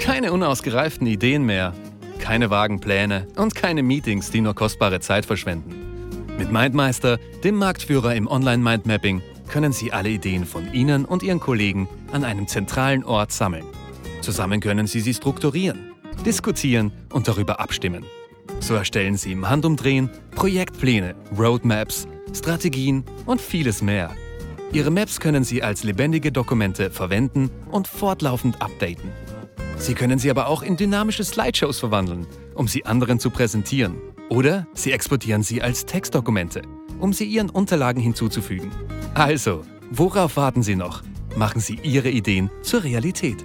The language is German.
Keine unausgereiften Ideen mehr, keine vagen Pläne und keine Meetings, die nur kostbare Zeit verschwenden. Mit MindMeister, dem Marktführer im Online-Mindmapping, können Sie alle Ideen von Ihnen und Ihren Kollegen an einem zentralen Ort sammeln. Zusammen können Sie sie strukturieren, diskutieren und darüber abstimmen. So erstellen Sie im Handumdrehen Projektpläne, Roadmaps, Strategien und vieles mehr. Ihre Maps können Sie als lebendige Dokumente verwenden und fortlaufend updaten. Sie können sie aber auch in dynamische Slideshows verwandeln, um sie anderen zu präsentieren. Oder Sie exportieren sie als Textdokumente, um sie Ihren Unterlagen hinzuzufügen. Also, worauf warten Sie noch? Machen Sie Ihre Ideen zur Realität.